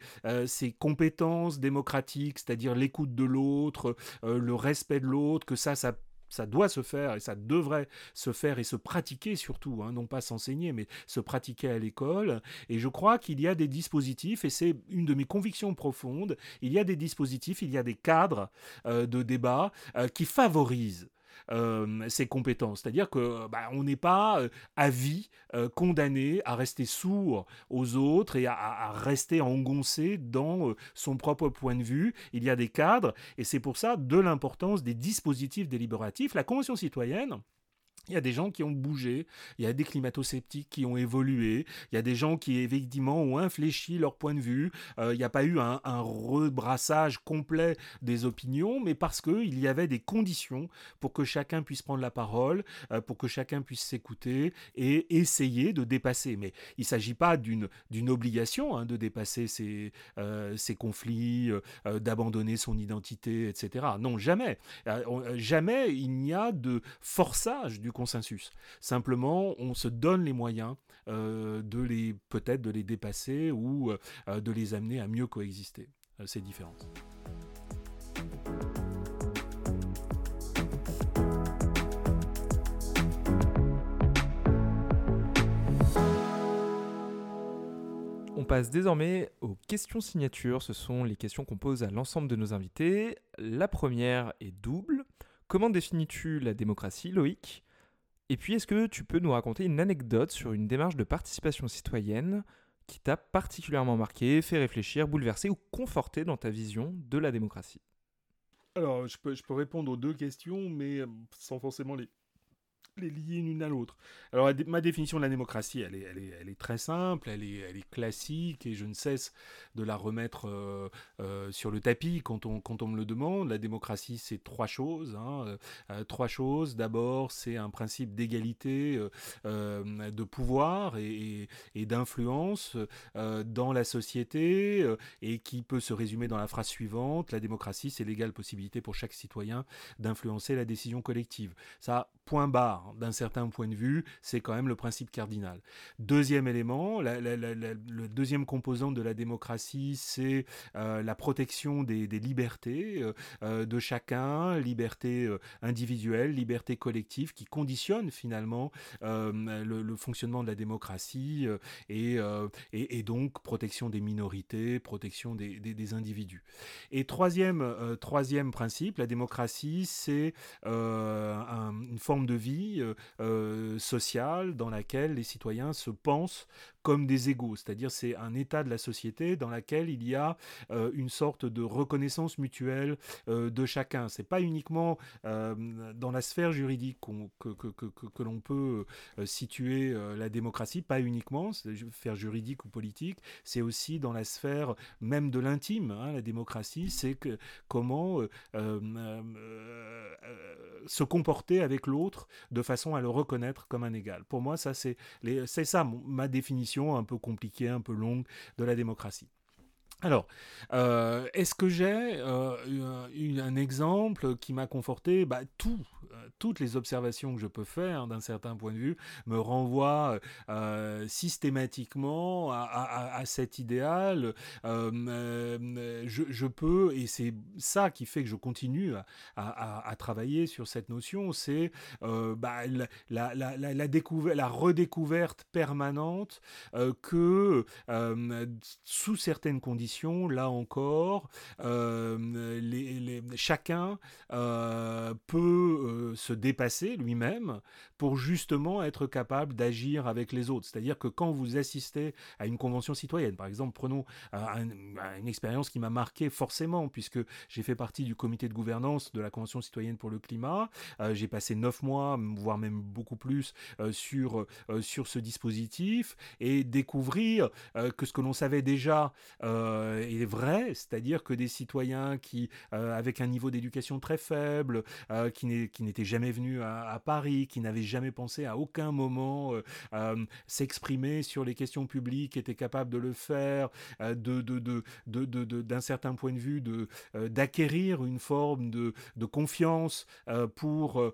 compétences démocratiques, c'est-à-dire l'écoute de l'autre, le respect de l'autre, que ça, ça doit se faire et ça devrait se faire et se pratiquer surtout, hein, non pas s'enseigner, mais se pratiquer à l'école. Et je crois qu'il y a des dispositifs, et c'est une de mes convictions profondes, il y a des dispositifs, il y a des cadres de débat qui favorisent euh, ses compétences. C'est-à-dire que bah, on n'est pas euh, à vie euh, condamné à rester sourd aux autres et à, rester engoncé dans son propre point de vue. Il y a des cadres et c'est pour ça de l'importance des dispositifs délibératifs. La Convention citoyenne, il y a des gens qui ont bougé, il y a des climato-sceptiques qui ont évolué, il y a des gens qui effectivement ont infléchi leur point de vue, euh, il n'y a pas eu un, rebrassage complet des opinions, mais parce qu'il y avait des conditions pour que chacun puisse prendre la parole, euh, pour que chacun puisse s'écouter et essayer de dépasser. Mais il ne s'agit pas d'une obligation hein, de dépasser ces, euh, ces conflits, d'abandonner son identité, etc. Non, jamais. jamais il n'y a de forçage du consensus. Simplement, on se donne les moyens euh, de les peut-être de les dépasser ou euh, de les amener à mieux coexister. Euh, ces différences. On passe désormais aux questions signatures. Ce sont les questions qu'on pose à l'ensemble de nos invités. La première est double. Comment définis-tu la démocratie, Loïc? Et puis, est-ce que tu peux nous raconter une anecdote sur une démarche de participation citoyenne qui t'a particulièrement marqué, fait réfléchir, bouleversé ou conforté dans ta vision de la démocratie? Alors, je peux, je peux répondre aux deux questions, mais euh, sans forcément les, les lier l'une à l'autre. Alors, ma définition de la démocratie, elle est, très simple, elle est, classique, et je ne cesse de la remettre euh, euh, sur le tapis quand on, me le demande. La démocratie, c'est trois choses. Hein, euh, trois choses. D'abord, c'est un principe d'égalité de pouvoir et, et d'influence dans la société, et qui peut se résumer dans la phrase suivante. La démocratie, c'est l'égale possibilité pour chaque citoyen d'influencer la décision collective. Ça, point barre. D'un certain point de vue, c'est quand même le principe cardinal. Deuxième élément, le deuxième composant de la démocratie, c'est euh, la protection des, libertés euh, euh, de chacun, liberté individuelle, liberté collective, qui conditionne finalement le, fonctionnement de la démocratie et, donc protection des minorités, protection des, des individus. Et troisième, troisième principe, la démocratie, c'est une forme de vie sociale dans laquelle les citoyens se pensent comme des égaux, c'est-à-dire c'est un état de la société dans laquelle il y a euh, une sorte de reconnaissance mutuelle euh, de chacun. C'est pas uniquement euh, dans la sphère juridique que, l'on peut situer la démocratie, pas uniquement, sphère juridique ou politique, c'est aussi dans la sphère même de l'intime. Hein, la démocratie, c'est que, comment se comporter avec l'autre de façon à le reconnaître comme un égal. Pour moi, ça c'est ça ma définition un peu compliquée, un peu longue de la démocratie. Alors, euh, est-ce que j'ai euh, un exemple qui m'a conforté? Bah, Tout, toutes les observations que je peux faire d'un certain point de vue me renvoient systématiquement à, cet idéal. Je, peux, et c'est ça qui fait que je continue à, travailler sur cette notion, c'est bah, la, redécouverte permanente que sous certaines conditions, là encore, euh, chacun euh, peut euh, se dépasser lui-même pour justement être capable d'agir avec les autres. C'est-à-dire que quand vous assistez à une convention citoyenne, par exemple, prenons une expérience qui m'a marqué forcément, puisque j'ai fait partie du comité de gouvernance de la Convention citoyenne pour le climat, j'ai passé neuf mois, voire même beaucoup plus, sur, sur ce dispositif, et découvrir que ce que l'on savait déjà euh, est vrai, c'est-à-dire que des citoyens qui, euh, avec un niveau d'éducation très faible, euh, qui n'étaient jamais venus à, Paris, qui n'avaient jamais pensé à aucun moment s'exprimer sur les questions publiques, étaient capables de le faire, de, d'un certain point de vue, d'acquérir une forme de, confiance pour,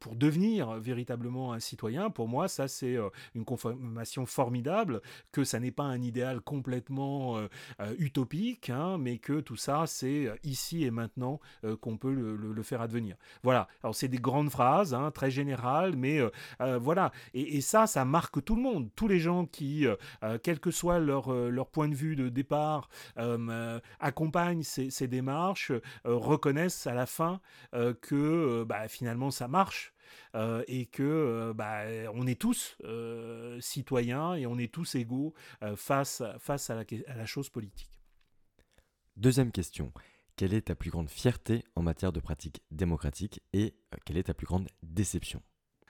pour devenir véritablement un citoyen. Pour moi, ça, c'est une confirmation formidable que ça n'est pas un idéal complètement euh, utopique, hein, mais que tout ça, c'est euh, ici et maintenant euh, qu'on peut le, faire advenir. Voilà. Alors, c'est des grandes phrases, hein, très générales, mais voilà. Et, ça, ça marque tout le monde. Tous les gens qui, quel que soit leur, leur point de vue de départ, accompagnent ces, démarches, reconnaissent à la fin que bah, finalement ça marche. et que bah, on est tous citoyens et on est tous égaux face, face à la chose politique. Deuxième question. Quelle est ta plus grande fierté en matière de pratique démocratique et euh, quelle est ta plus grande déception?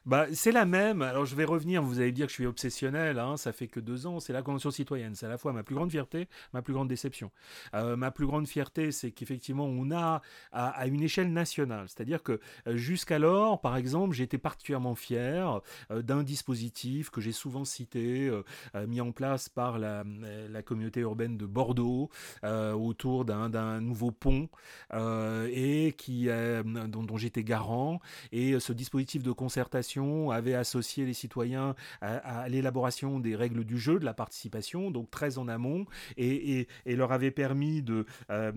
Bah, c'est la même. Alors je vais revenir, vous allez dire que je suis obsessionnel, hein, ça fait que deux ans, c'est la Convention citoyenne. C'est à la fois ma plus grande fierté, ma plus grande déception. Euh, ma plus grande fierté, c'est qu'effectivement, on a à, une échelle nationale. C'est-à-dire que euh, jusqu'alors, par exemple, j'étais particulièrement fier euh, d'un dispositif que j'ai souvent cité, mis en place par la, communauté urbaine de Bordeaux, autour d'un nouveau pont, et qui, dont, dont j'étais garant. Et ce dispositif de concertation avait associé les citoyens à, l'élaboration des règles du jeu, de la participation, donc très en amont, et, leur avait permis de, euh,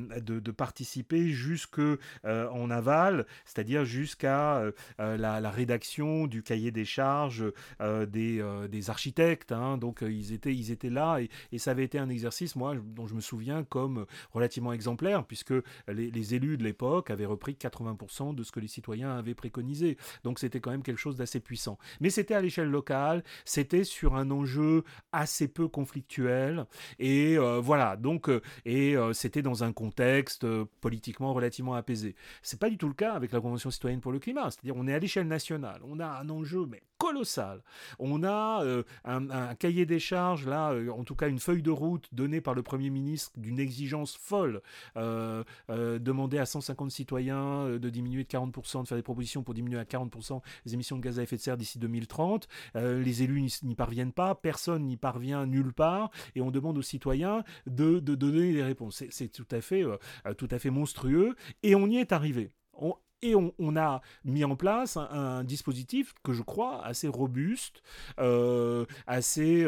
participer jusque euh, en aval, c'est-à-dire jusqu'à euh, la, rédaction du cahier des charges des, architectes. Hein. donc ils étaient, ils étaient là, et, ça avait été un exercice, moi, dont je me souviens comme relativement exemplaire, puisque les, les élus de l'époque avaient repris 80% de ce que les citoyens avaient préconisé. Donc c'était quand même quelque chose assez puissant. Mais c'était à l'échelle locale, c'était sur un enjeu assez peu conflictuel, et euh, voilà, donc, euh, et euh, c'était dans un contexte politiquement relativement apaisé. C'est pas du tout le cas avec la Convention citoyenne pour le climat, c'est-à-dire on est à l'échelle nationale, on a un enjeu, mais colossal. On a un, cahier des charges, là, en tout cas une feuille de route donnée par le Premier ministre d'une exigence folle, demander à 150 citoyens de diminuer de 40%, de faire des propositions pour diminuer à 40% les émissions de gaz à effet de serre d'ici 2030. Euh, les élus n'y parviennent pas, personne n'y parvient nulle part, et on demande aux citoyens de, donner des réponses. C'est euh, tout à fait monstrueux, et on y est arrivé. Et on, a mis en place un, dispositif que je crois assez robuste, assez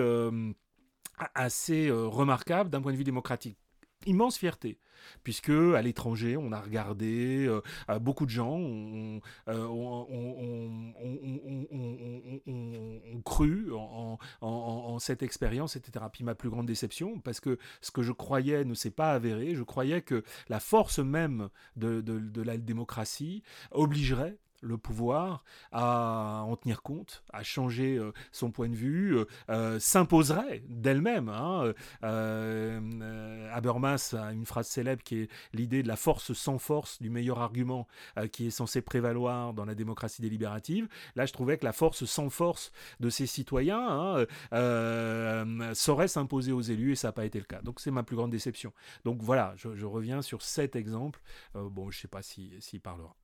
assez remarquable d'un point de vue démocratique immense fierté, puisque à l'étranger, on a regardé, euh, beaucoup de gens ont, cru en, cette expérience, etc. Puis ma plus grande déception, parce que ce que je croyais ne s'est pas avéré, je croyais que la force même de la démocratie obligerait le pouvoir à en tenir compte, à changer euh, son point de vue, euh, euh, s'imposerait d'elle-même. Hein. Habermas a une phrase célèbre qui est l'idée de la force sans force, du meilleur argument qui est censé prévaloir dans la démocratie délibérative. Là, je trouvais que la force sans force de ces citoyens hein, saurait s'imposer aux élus et ça n'a pas été le cas. Donc c'est ma plus grande déception. Donc voilà, je, reviens sur cet exemple. bon, je ne sais pas s'il si, parlera.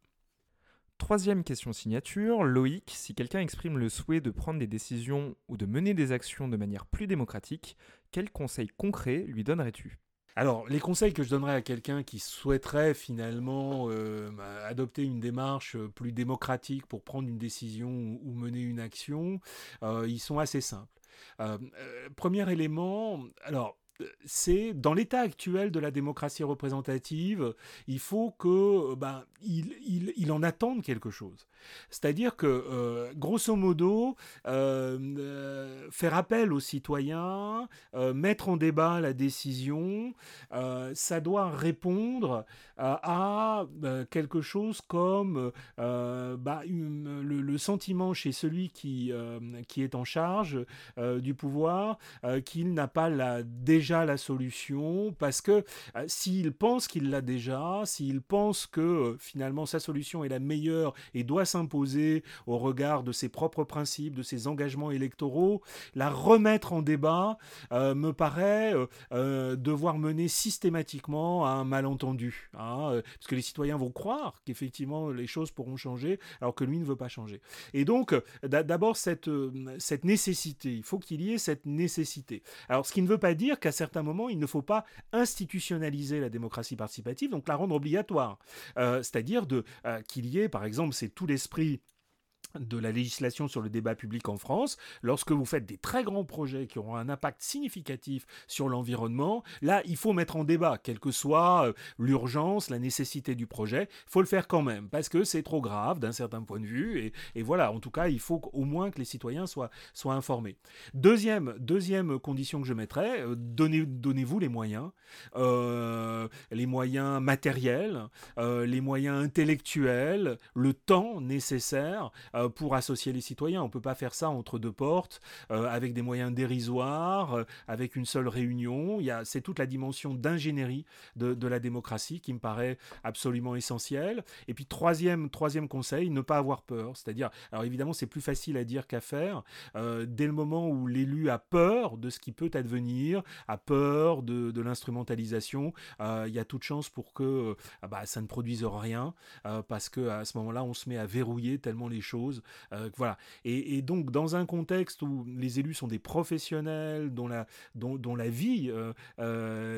Troisième question signature, Loïc, si quelqu'un exprime le souhait de prendre des décisions ou de mener des actions de manière plus démocratique, quels conseils concrets lui donnerais-tu? Alors, les conseils que je donnerais à quelqu'un qui souhaiterait finalement euh, adopter une démarche euh, plus démocratique pour prendre une décision ou, mener une action, euh, ils sont assez simples. premier élément, alors c'est dans l'état actuel de la démocratie représentative, il faut que ben, il, en attende quelque chose. C'est-à-dire que, euh, grosso modo, euh, euh, faire appel aux citoyens, mettre en débat la décision, ça doit répondre à quelque chose comme bah, le, sentiment chez celui qui, qui est en charge du pouvoir qu'il n'a pas déjà la solution, parce que s'il pense qu'il l'a déjà, s'il pense que finalement sa solution est la meilleure et doit s'imposer au regard de ses propres principes, de ses engagements électoraux, la remettre en débat euh, me paraît euh, euh, devoir mener systématiquement à un malentendu. Hein, parce que les citoyens vont croire qu'effectivement les choses pourront changer alors que lui ne veut pas changer. Et donc, d'abord, cette, nécessité, il faut qu'il y ait cette nécessité. Alors, ce qui ne veut pas dire qu'à certains moments, il ne faut pas institutionnaliser la démocratie participative, donc la rendre obligatoire. C'est-à-dire qu'il y ait, par exemple, c'est tout l'esprit de la législation sur le débat public en France, lorsque vous faites des très grands projets qui auront un impact significatif sur l'environnement, là, il faut mettre en débat, quelle que soit euh, l'urgence, la nécessité du projet, il faut le faire quand même, parce que c'est trop grave d'un certain point de vue, et, voilà, en tout cas, il faut au moins que les citoyens soient, informés. Deuxième, deuxième condition que je mettrais, euh, donnez, donnez-vous les moyens, euh, les moyens matériels, les moyens intellectuels, le temps nécessaire pour associer les citoyens. On ne peut pas faire ça entre deux portes, euh, avec des moyens dérisoires, euh, avec une seule réunion. C'est toute la dimension d'ingénierie de, la démocratie qui me paraît absolument essentielle. Et puis troisième, troisième conseil, ne pas avoir peur. C'est-à-dire, alors évidemment, c'est plus facile à dire qu'à faire. dès le moment où l'élu a peur de ce qui peut advenir, a peur de, l'instrumentalisation, il y a toute chance pour que bah, ça ne produise rien, parce que à ce moment-là, on se met à verrouiller tellement les choses euh, voilà. Et, donc, dans un contexte où les élus sont des professionnels, dont la, vie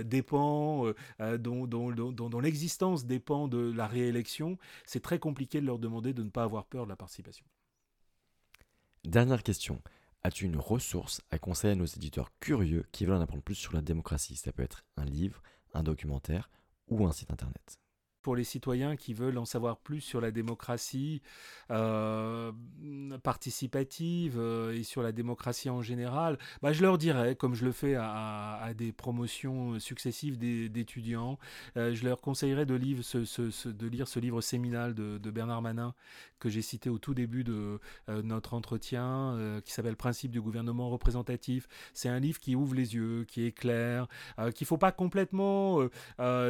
dépend, dont, dont l'existence dépend de la réélection, c'est très compliqué de leur demander de ne pas avoir peur de la participation. Dernière question. As-tu une ressource à conseiller à nos éditeurs curieux qui veulent en apprendre plus sur la démocratie? Ça peut être un livre, un documentaire ou un site internet pour les citoyens qui veulent en savoir plus sur la démocratie euh, participative euh, et sur la démocratie en général, bah, je leur dirais, comme je le fais à, des promotions successives d'étudiants, euh, je leur conseillerais de, lire ce, livre séminal de, Bernard Manin que j'ai cité au tout début de notre entretien, qui s'appelle Principe du gouvernement représentatif. C'est un livre qui ouvre les yeux, qui est clair, qu'il ne faut pas complètement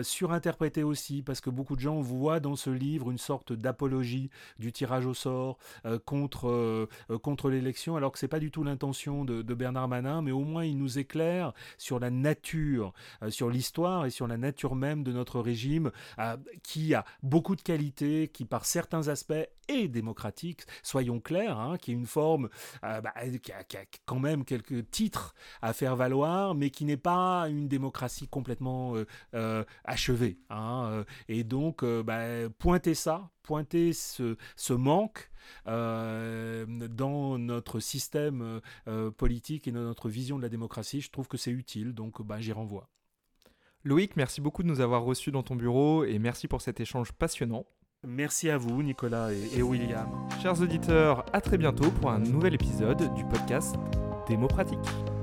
surinterpréter aussi, parce que beaucoup beaucoup de gens voient dans ce livre une sorte d'apologie du tirage au sort euh, contre, euh, euh, contre l'élection, alors que c'est pas du tout l'intention de, Bernard Manin, mais au moins il nous éclaire sur la nature, sur l'histoire et sur la nature même de notre régime, qui a beaucoup de qualités, qui par certains aspects est démocratique, soyons clairs, hein, qui est une forme bah, qui, a, qui, a, quand même quelques titres à faire valoir, mais qui n'est pas une démocratie complètement achevée. Hein, et donc donc, bah, pointer ça, pointer ce, ce manque dans notre système politique et dans notre vision de la démocratie, je trouve que c'est utile, donc bah, j'y renvoie. Loïc, merci beaucoup de nous avoir reçus dans ton bureau et merci pour cet échange passionnant. Merci à vous, Nicolas et, William. Chers auditeurs, à très bientôt pour un nouvel épisode du podcast Démo Pratique.